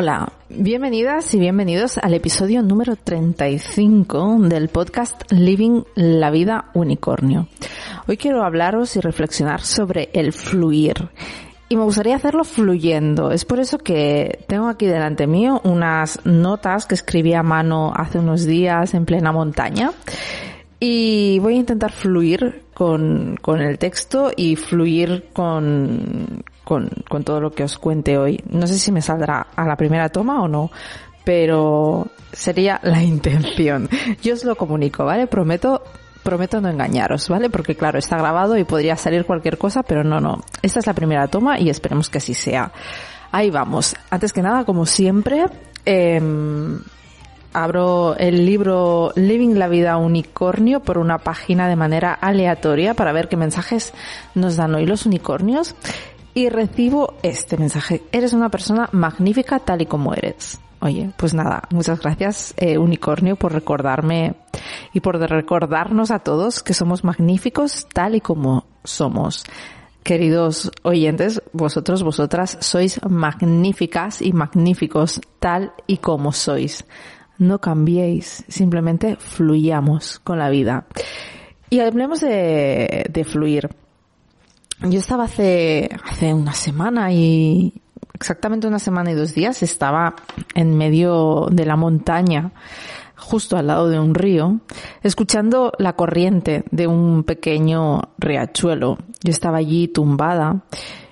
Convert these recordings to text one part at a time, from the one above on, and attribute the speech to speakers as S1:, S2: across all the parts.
S1: Hola, bienvenidas y bienvenidos al episodio número 35 del podcast Living la vida unicornio. Hoy quiero hablaros y reflexionar sobre el fluir. Y me gustaría hacerlo fluyendo. Es por eso que tengo aquí delante mío unas notas que escribí a mano hace unos días en plena montaña. Y voy a intentar fluir con, con el texto y fluir con, con, todo lo que os cuente hoy. No sé si me saldrá a la primera toma o no, pero sería la intención. Yo os lo comunico, ¿vale? Prometo prometo no engañaros, ¿vale? Porque claro, está grabado y podría salir cualquier cosa, pero no, no. Esta es la primera toma y esperemos que así sea. Ahí vamos. Antes que nada, como siempre, em, abro el libro Living la vida unicornio por una página de manera aleatoria para ver qué mensajes nos dan hoy los unicornios y recibo este mensaje. Eres una persona magnífica tal y como eres. Oye, pues nada, muchas gracias eh, Unicornio por recordarme y por recordarnos a todos que somos magníficos tal y como somos. Queridos oyentes, vosotros, vosotras sois magníficas y magníficos tal y como sois. No cambiéis, simplemente fluyamos con la vida. Y hablemos de, de fluir. Yo estaba hace, hace una semana y exactamente una semana y dos días estaba en medio de la montaña, justo al lado de un río, escuchando la corriente de un pequeño riachuelo. Yo estaba allí tumbada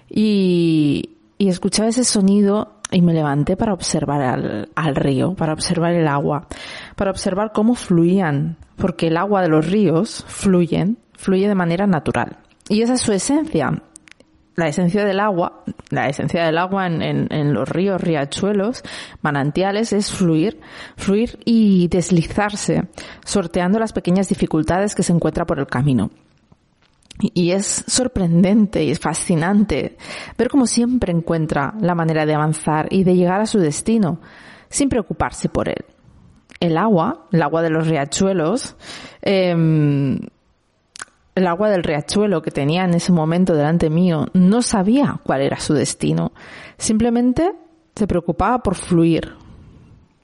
S1: y, y escuchaba ese sonido y me levanté para observar al, al, río, para observar el agua, para observar cómo fluían, porque el agua de los ríos fluyen, fluye de manera natural. Y esa es su esencia. La esencia del agua, la esencia del agua en, en, en, los ríos, riachuelos, manantiales es fluir, fluir y deslizarse, sorteando las pequeñas dificultades que se encuentra por el camino. Y es sorprendente y es fascinante ver cómo siempre encuentra la manera de avanzar y de llegar a su destino sin preocuparse por él. El agua, el agua de los riachuelos, eh, el agua del riachuelo que tenía en ese momento delante mío no sabía cuál era su destino. Simplemente se preocupaba por fluir,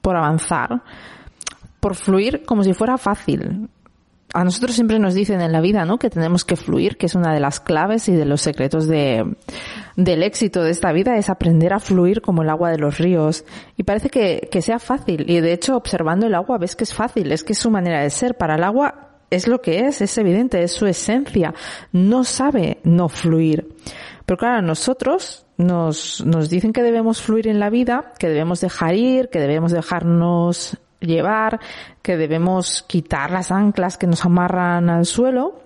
S1: por avanzar, por fluir como si fuera fácil. A nosotros siempre nos dicen en la vida, ¿no? Que tenemos que fluir, que es una de las claves y de los secretos de, del éxito de esta vida es aprender a fluir como el agua de los ríos. Y parece que, que sea fácil. Y de hecho, observando el agua ves que es fácil, es que es su manera de ser. Para el agua es lo que es, es evidente, es su esencia. No sabe no fluir. Pero claro, nosotros nos, nos dicen que debemos fluir en la vida, que debemos dejar ir, que debemos dejarnos llevar, que debemos quitar las anclas que nos amarran al suelo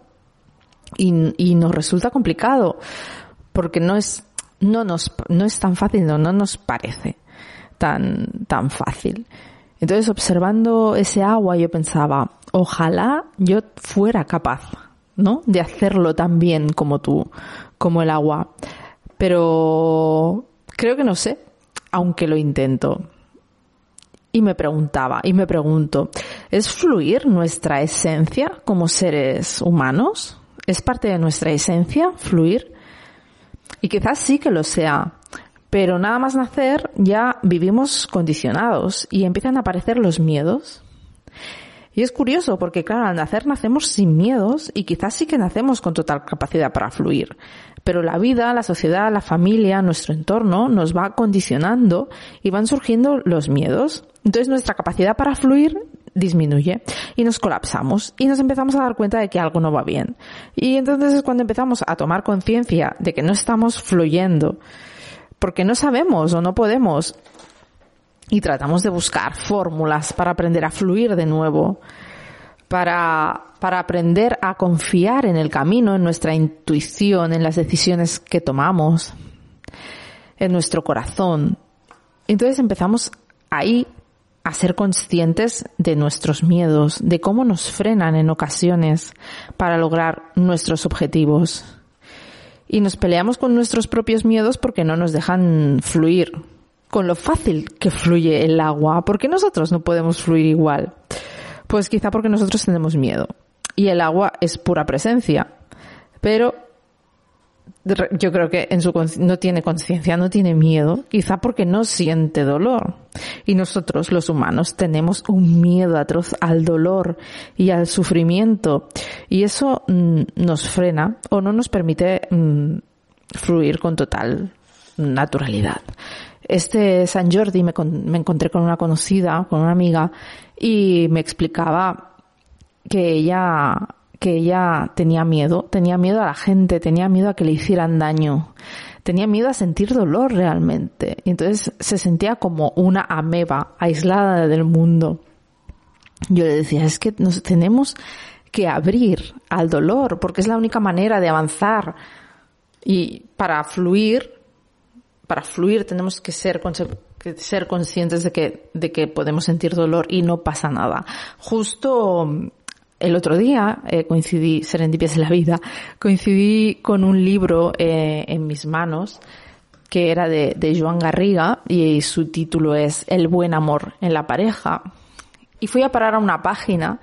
S1: y, y nos resulta complicado porque no es, no nos, no es tan fácil, no, no nos parece tan, tan fácil. Entonces, observando ese agua, yo pensaba, ojalá yo fuera capaz, ¿no? De hacerlo tan bien como tú, como el agua. Pero creo que no sé, aunque lo intento. Y me preguntaba, y me pregunto, ¿es fluir nuestra esencia como seres humanos? ¿Es parte de nuestra esencia fluir? Y quizás sí que lo sea, pero nada más nacer ya vivimos condicionados y empiezan a aparecer los miedos. Y es curioso porque, claro, al nacer nacemos sin miedos y quizás sí que nacemos con total capacidad para fluir. Pero la vida, la sociedad, la familia, nuestro entorno nos va condicionando y van surgiendo los miedos. Entonces nuestra capacidad para fluir disminuye y nos colapsamos y nos empezamos a dar cuenta de que algo no va bien. Y entonces es cuando empezamos a tomar conciencia de que no estamos fluyendo porque no sabemos o no podemos y tratamos de buscar fórmulas para aprender a fluir de nuevo, para, para aprender a confiar en el camino, en nuestra intuición, en las decisiones que tomamos, en nuestro corazón. Entonces empezamos ahí a ser conscientes de nuestros miedos, de cómo nos frenan en ocasiones para lograr nuestros objetivos. Y nos peleamos con nuestros propios miedos porque no nos dejan fluir, con lo fácil que fluye el agua. ¿Por qué nosotros no podemos fluir igual? Pues quizá porque nosotros tenemos miedo. Y el agua es pura presencia. Pero yo creo que en su no tiene conciencia, no tiene miedo, quizá porque no siente dolor. Y nosotros, los humanos, tenemos un miedo atroz al dolor y al sufrimiento. Y eso mm, nos frena o no nos permite mm, fluir con total naturalidad. Este San Jordi me, me encontré con una conocida, con una amiga, y me explicaba que ella que ella tenía miedo, tenía miedo a la gente, tenía miedo a que le hicieran daño, tenía miedo a sentir dolor realmente. Entonces se sentía como una ameba aislada del mundo. Yo le decía, es que nos tenemos que abrir al dolor porque es la única manera de avanzar. Y para fluir, para fluir tenemos que ser, que ser conscientes de que, de que podemos sentir dolor y no pasa nada. Justo el otro día eh, coincidí, Serendipias en la vida, coincidí con un libro eh, en mis manos que era de, de Joan Garriga y su título es El buen amor en la pareja. Y fui a parar a una página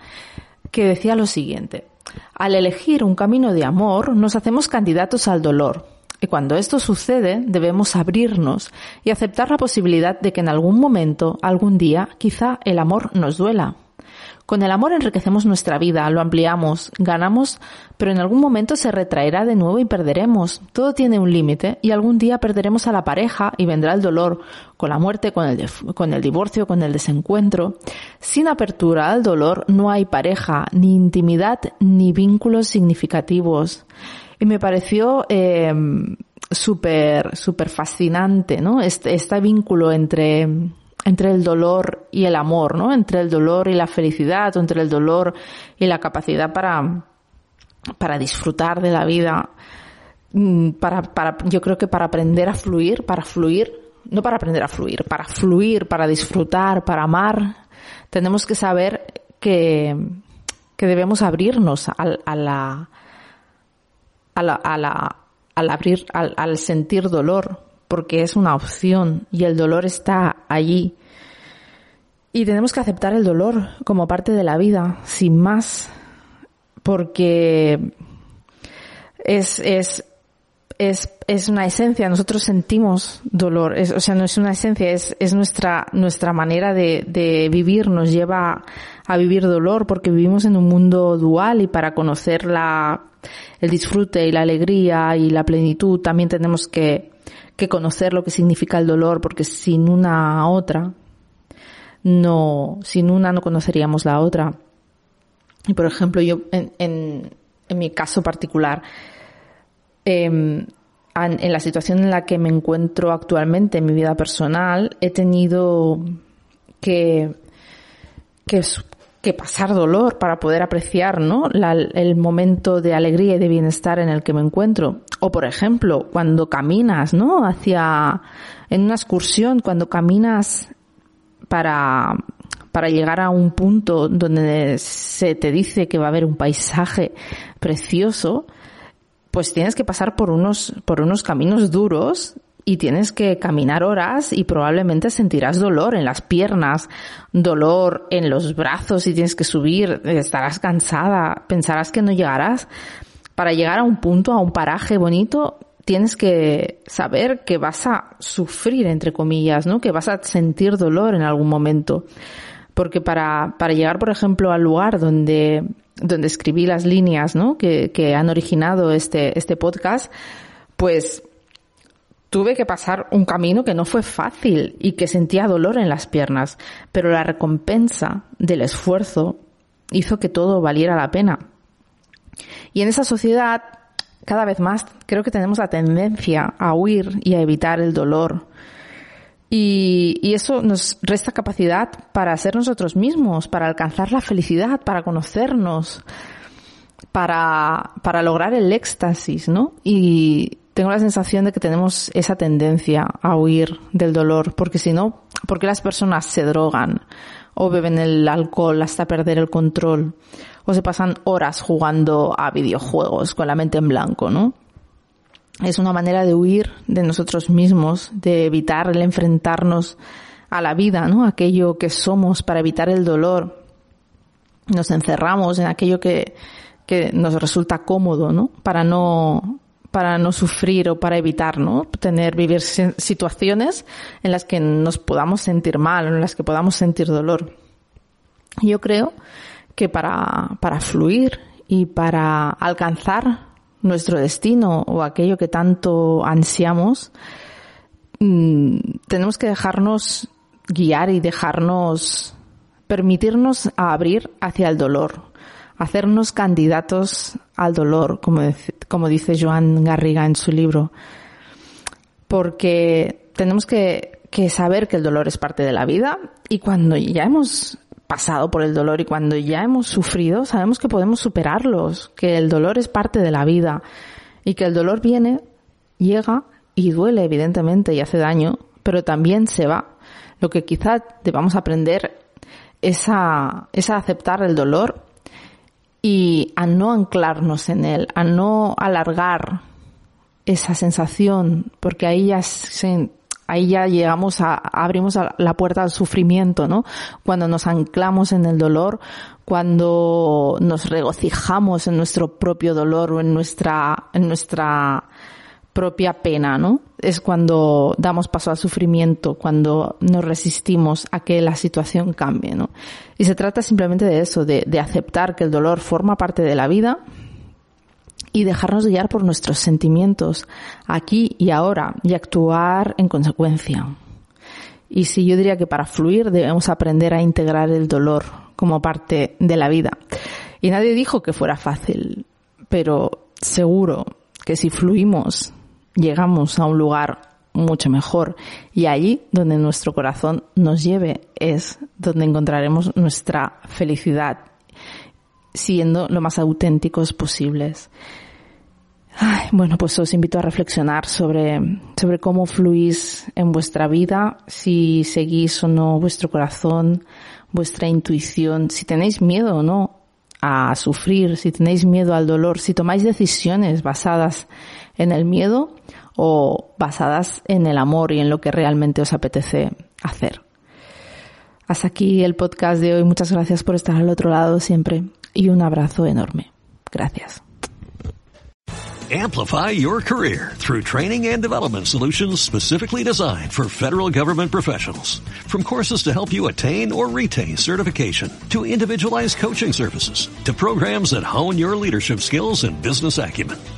S1: que decía lo siguiente. Al elegir un camino de amor, nos hacemos candidatos al dolor. Y cuando esto sucede, debemos abrirnos y aceptar la posibilidad de que en algún momento, algún día, quizá el amor nos duela. Con el amor enriquecemos nuestra vida, lo ampliamos, ganamos, pero en algún momento se retraerá de nuevo y perderemos. Todo tiene un límite y algún día perderemos a la pareja y vendrá el dolor, con la muerte, con el, con el divorcio, con el desencuentro. Sin apertura al dolor no hay pareja, ni intimidad, ni vínculos significativos. Y me pareció eh, súper, súper fascinante, ¿no? Este, este vínculo entre entre el dolor y el amor, ¿no? Entre el dolor y la felicidad, o entre el dolor y la capacidad para, para disfrutar de la vida, mm, para, para, yo creo que para aprender a fluir, para fluir, no para aprender a fluir, para fluir, para disfrutar, para amar, tenemos que saber que, que debemos abrirnos a, a la, a la, a la, al abrir, al, al sentir dolor, porque es una opción y el dolor está allí. Y tenemos que aceptar el dolor como parte de la vida, sin más, porque es, es, es, es una esencia, nosotros sentimos dolor, es, o sea, no es una esencia, es, es nuestra, nuestra manera de, vivir, nos lleva a vivir dolor porque vivimos en un mundo dual y para conocer la, el disfrute y la alegría y la plenitud también tenemos que que conocer lo que significa el dolor, porque sin una otra, no, sin una no conoceríamos la otra. Y por ejemplo, yo, en, en, mi caso particular, em, en la situación en la que me encuentro actualmente en mi vida personal, he tenido que, que, que pasar dolor para poder apreciar, ¿no? el momento de alegría y de bienestar en el que me encuentro. O por ejemplo, cuando caminas, ¿no? Hacia, en una excursión, cuando caminas para, para llegar a un punto donde se te dice que va a haber un paisaje precioso, pues tienes que pasar por unos, por unos caminos duros y tienes que caminar horas y probablemente sentirás dolor en las piernas, dolor en los brazos y tienes que subir, estarás cansada, pensarás que no llegarás. Para llegar a un punto, a un paraje bonito, tienes que saber que vas a sufrir, entre comillas, ¿no? Que vas a sentir dolor en algún momento. Porque para, para llegar, por ejemplo, al lugar donde, donde escribí las líneas, ¿no? Que, que han originado este, este podcast, pues tuve que pasar un camino que no fue fácil y que sentía dolor en las piernas, pero la recompensa del esfuerzo hizo que todo valiera la pena. Y en esa sociedad, cada vez más, creo que tenemos la tendencia a huir y a evitar el dolor. Y, eso nos resta capacidad para ser nosotros mismos, para alcanzar la felicidad, para conocernos, para, para lograr el éxtasis, ¿no? Y tengo la sensación de que tenemos esa tendencia a huir del dolor, porque si no, ¿por qué las personas se drogan o beben el alcohol hasta perder el control o se pasan horas jugando a videojuegos con la mente en blanco, ¿no? Es una manera de huir de nosotros mismos, de evitar el enfrentarnos a la vida, ¿no? Aquello que somos para evitar el dolor. Nos encerramos en aquello que, que nos resulta cómodo, ¿no? Para no para no sufrir o para evitar, ¿no? Tener, vivir situaciones en las que nos podamos sentir mal, en las que podamos sentir dolor. Yo creo que para, para fluir y para alcanzar nuestro destino o aquello que tanto ansiamos, mmm, tenemos que dejarnos guiar y dejarnos permitirnos abrir hacia el dolor, hacernos candidatos al dolor, como, como dice Joan Garriga en su libro, porque tenemos que, que saber que el dolor es parte de la vida y cuando ya hemos pasado por el dolor y cuando ya hemos sufrido, sabemos que podemos superarlos, que el dolor es parte de la vida y que el dolor viene, llega y duele evidentemente y hace daño, pero también se va. Lo que quizá debamos aprender es a, es a aceptar el dolor y a no anclarnos en él, a no alargar esa sensación, porque ahí ya se, ahí ya llegamos a, abrimos la puerta al sufrimiento, ¿no? Cuando nos anclamos en el dolor, cuando nos regocijamos en nuestro propio dolor o en nuestra, en nuestra propia pena, ¿no? Es cuando damos paso al sufrimiento, cuando nos resistimos a que la situación cambie, ¿no? Y se trata simplemente de eso, de, de aceptar que el dolor forma parte de la vida y dejarnos guiar por nuestros sentimientos aquí y ahora y actuar en consecuencia. Y sí, yo diría que para fluir debemos aprender a integrar el dolor como parte de la vida. Y nadie dijo que fuera fácil, pero seguro que si fluimos llegamos a un lugar mucho mejor y allí donde nuestro corazón nos lleve es donde encontraremos nuestra felicidad siendo lo más auténticos posibles. Ay, bueno, pues os invito a reflexionar sobre, sobre cómo fluís en vuestra vida, si seguís o no vuestro corazón, vuestra intuición, si tenéis miedo o no a sufrir, si tenéis miedo al dolor, si tomáis decisiones basadas en el miedo o basadas en el amor y en lo que realmente os apetece hacer. Hasta aquí el podcast de hoy. Muchas gracias por estar al otro lado siempre y un abrazo enorme. Gracias.
S2: Amplify your career through training and development solutions specifically designed for federal government professionals. From courses to help you attain or retain certification, to individualized coaching services, to programs that hone your leadership skills and business acumen,